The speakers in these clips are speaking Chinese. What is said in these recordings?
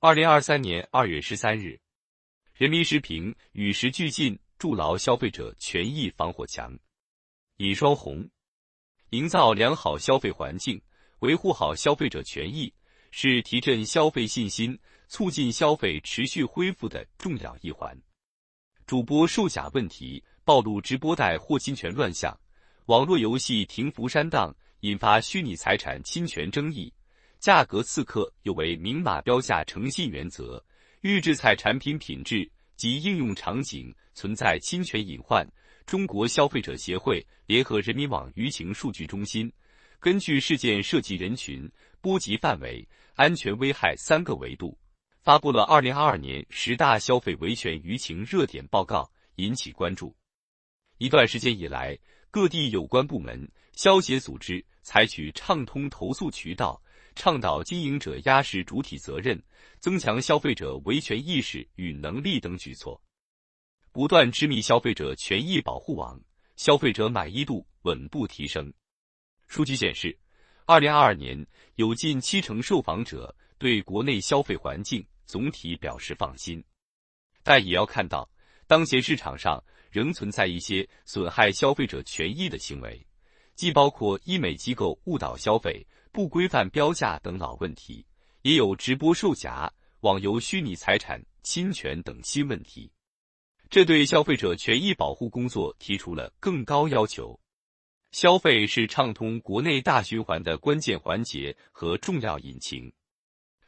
二零二三年二月十三日，人民时评：与时俱进，筑牢消费者权益防火墙。尹双红，营造良好消费环境，维护好消费者权益，是提振消费信心、促进消费持续恢复的重要一环。主播售假问题暴露直播带货侵权乱象，网络游戏停服删档引发虚拟财产侵权争议。价格刺客有违明码标价诚信原则，预制菜产品品质及应用场景存在侵权隐患。中国消费者协会联合人民网舆情数据中心，根据事件涉及人群、波及范围、安全危害三个维度，发布了二零二二年十大消费维权舆情热点报告，引起关注。一段时间以来，各地有关部门、消协组织采取畅通投诉渠道。倡导经营者压实主体责任，增强消费者维权意识与能力等举措，不断织密消费者权益保护网，消费者满意度稳步提升。数据显示，二零二二年有近七成受访者对国内消费环境总体表示放心，但也要看到，当前市场上仍存在一些损害消费者权益的行为，既包括医美机构误导消费。不规范标价等老问题，也有直播售假、网游虚拟财产侵权等新问题，这对消费者权益保护工作提出了更高要求。消费是畅通国内大循环的关键环节和重要引擎，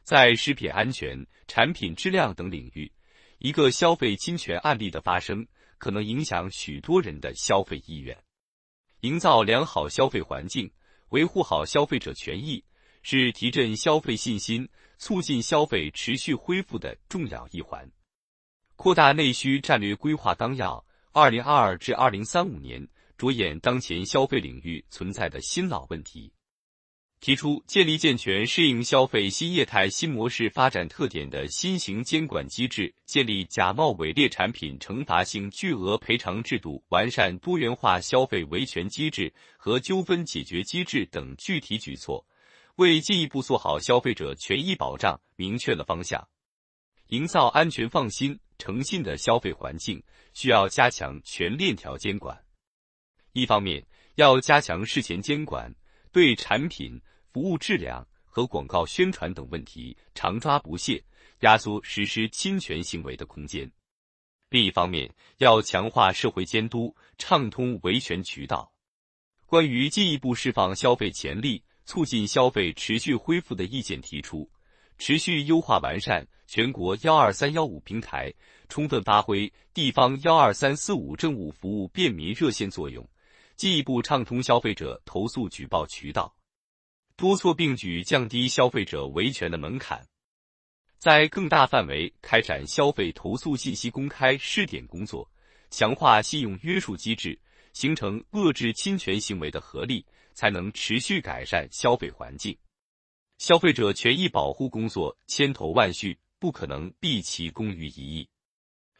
在食品安全、产品质量等领域，一个消费侵权案例的发生，可能影响许多人的消费意愿。营造良好消费环境。维护好消费者权益是提振消费信心、促进消费持续恢复的重要一环。扩大内需战略规划纲要（二零二二至二零三五年）着眼当前消费领域存在的新老问题。提出建立健全适应消费新业态新模式发展特点的新型监管机制，建立假冒伪劣产品惩罚性巨额赔偿制度，完善多元化消费维权机制和纠纷解决机制等具体举措，为进一步做好消费者权益保障明确了方向。营造安全、放心、诚信的消费环境，需要加强全链条监管。一方面，要加强事前监管，对产品。服务质量和广告宣传等问题常抓不懈，压缩实施侵权行为的空间。另一方面，要强化社会监督，畅通维权渠道。关于进一步释放消费潜力、促进消费持续恢复的意见提出，持续优化完善全国幺二三幺五平台，充分发挥地方幺二三四五政务服务便民热线作用，进一步畅通消费者投诉举报渠道。多措并举，降低消费者维权的门槛，在更大范围开展消费投诉信息公开试点工作，强化信用约束机制，形成遏制侵权行为的合力，才能持续改善消费环境。消费者权益保护工作千头万绪，不可能毕其功于一役。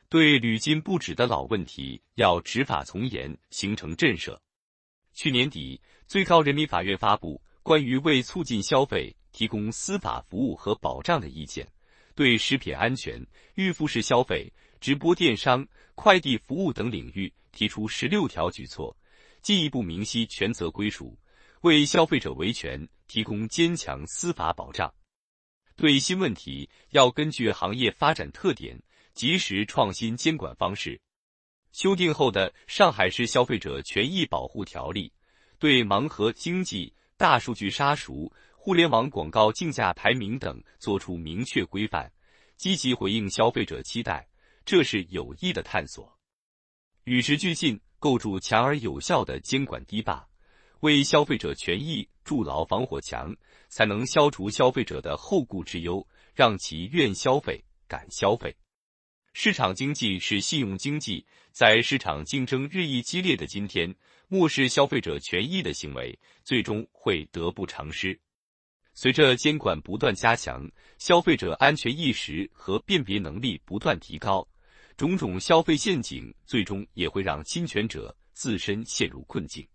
对屡禁不止的老问题，要执法从严，形成震慑。去年底，最高人民法院发布。关于为促进消费提供司法服务和保障的意见，对食品安全、预付式消费、直播电商、快递服务等领域提出十六条举措，进一步明晰权责归属，为消费者维权提供坚强司法保障。对新问题，要根据行业发展特点，及时创新监管方式。修订后的《上海市消费者权益保护条例》对盲盒经济。大数据杀熟、互联网广告竞价排名等作出明确规范，积极回应消费者期待，这是有益的探索。与时俱进，构筑强而有效的监管堤坝，为消费者权益筑牢防火墙，才能消除消费者的后顾之忧，让其愿消费、敢消费。市场经济是信用经济，在市场竞争日益激烈的今天。漠视消费者权益的行为，最终会得不偿失。随着监管不断加强，消费者安全意识和辨别能力不断提高，种种消费陷阱最终也会让侵权者自身陷入困境。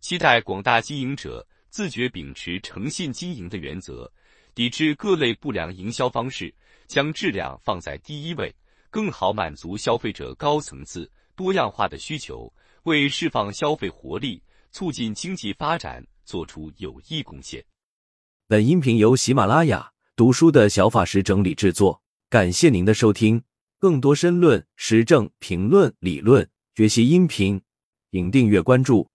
期待广大经营者自觉秉持诚信经营的原则，抵制各类不良营销方式，将质量放在第一位，更好满足消费者高层次、多样化的需求，为释放消费活力、促进经济发展做出有益贡献。本音频由喜马拉雅读书的小法师整理制作，感谢您的收听。更多深论、时政评论、理论学习音频，请订阅关注。